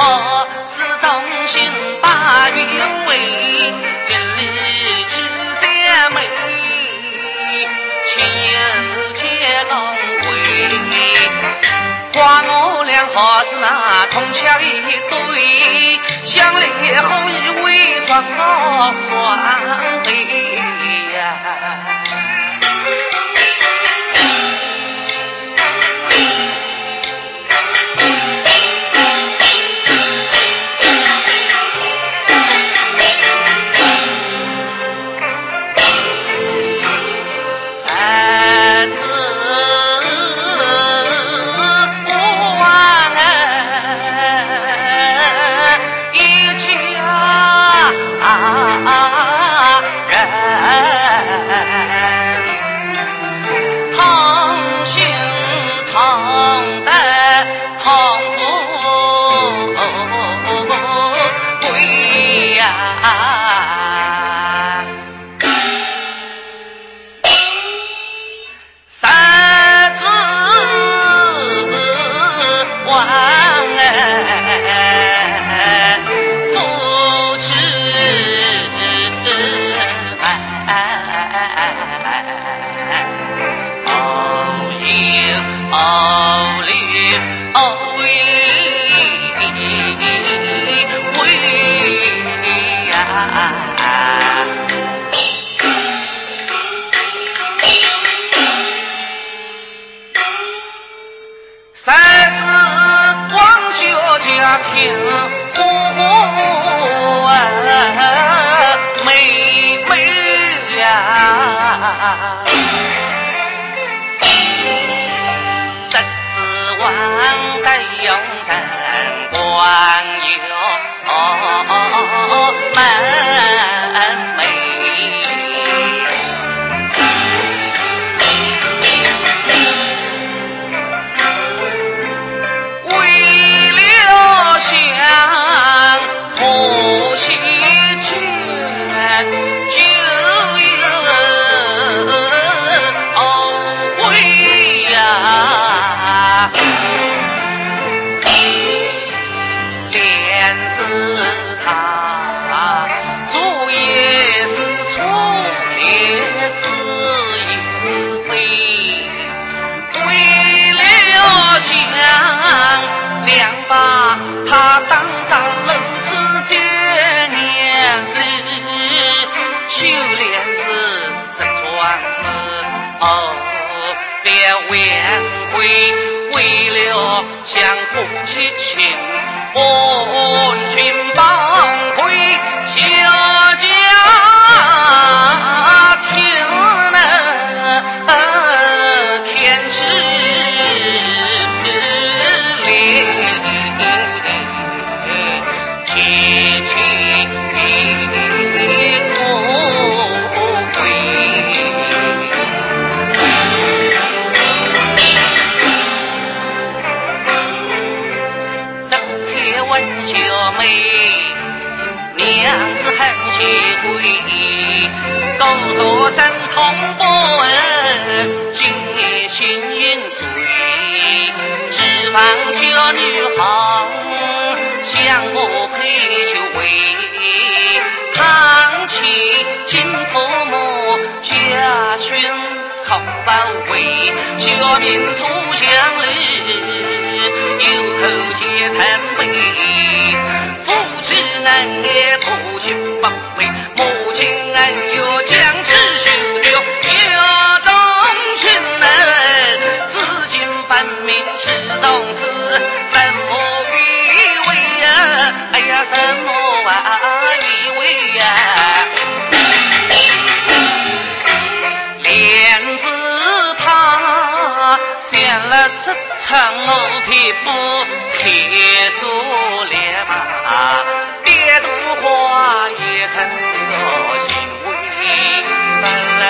何事忠心把云为？一日只赞美，亲友结龙归。花我俩好似那铜枪一对，相离后以为双双双飞呀。跳火晚会，为了向公去请安。娇妹，娘子很贤惠，多说人同不闻，今夜心愿随，只盼娇女好，向我开求慰。堂前金父母，家训从不违，小民出墙来。有口皆成美，夫妻恩爱不休不悔，母亲恩怨将子修掉，表忠心恩，至今本始终是什么意味啊？哎呀，什么啊？只称我皮肤黑素脸啊啊朵花也成了行铃兰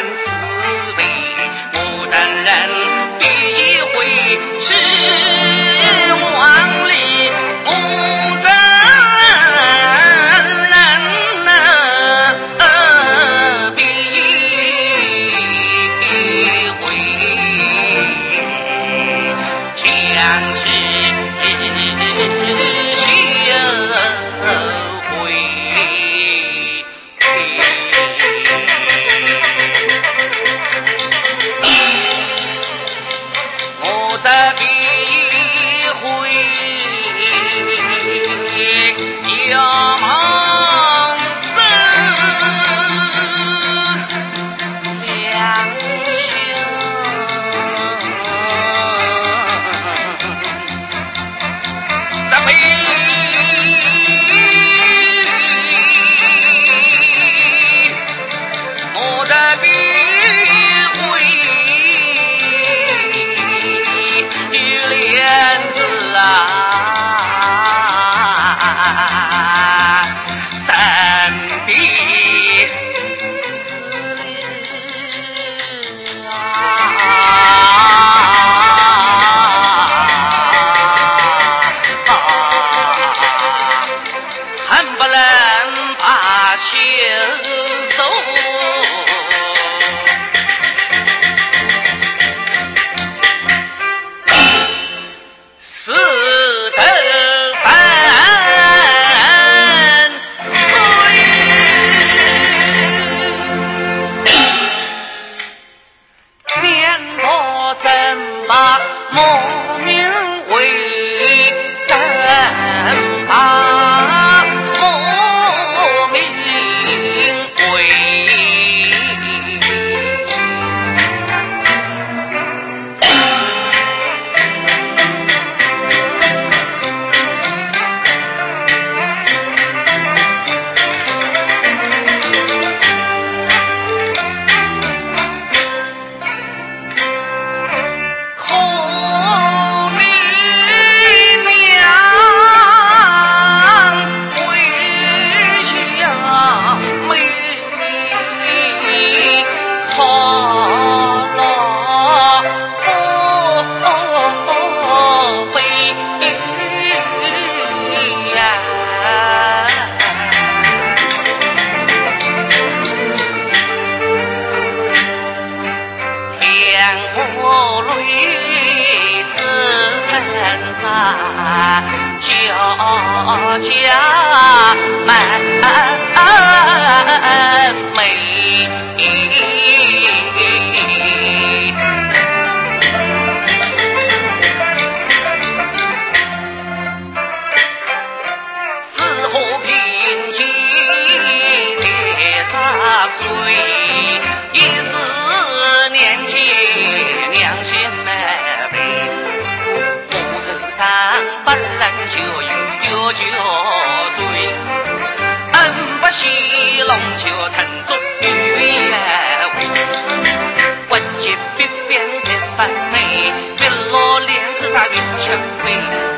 eyes. Oh. 好家。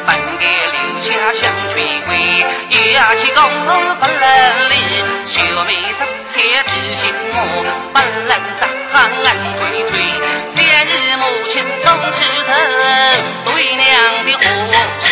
本该留下香炊味，又去公路不能离。小妹色彩提醒我，不能再喊俺推推。昔日母亲送汽车，对娘的和气。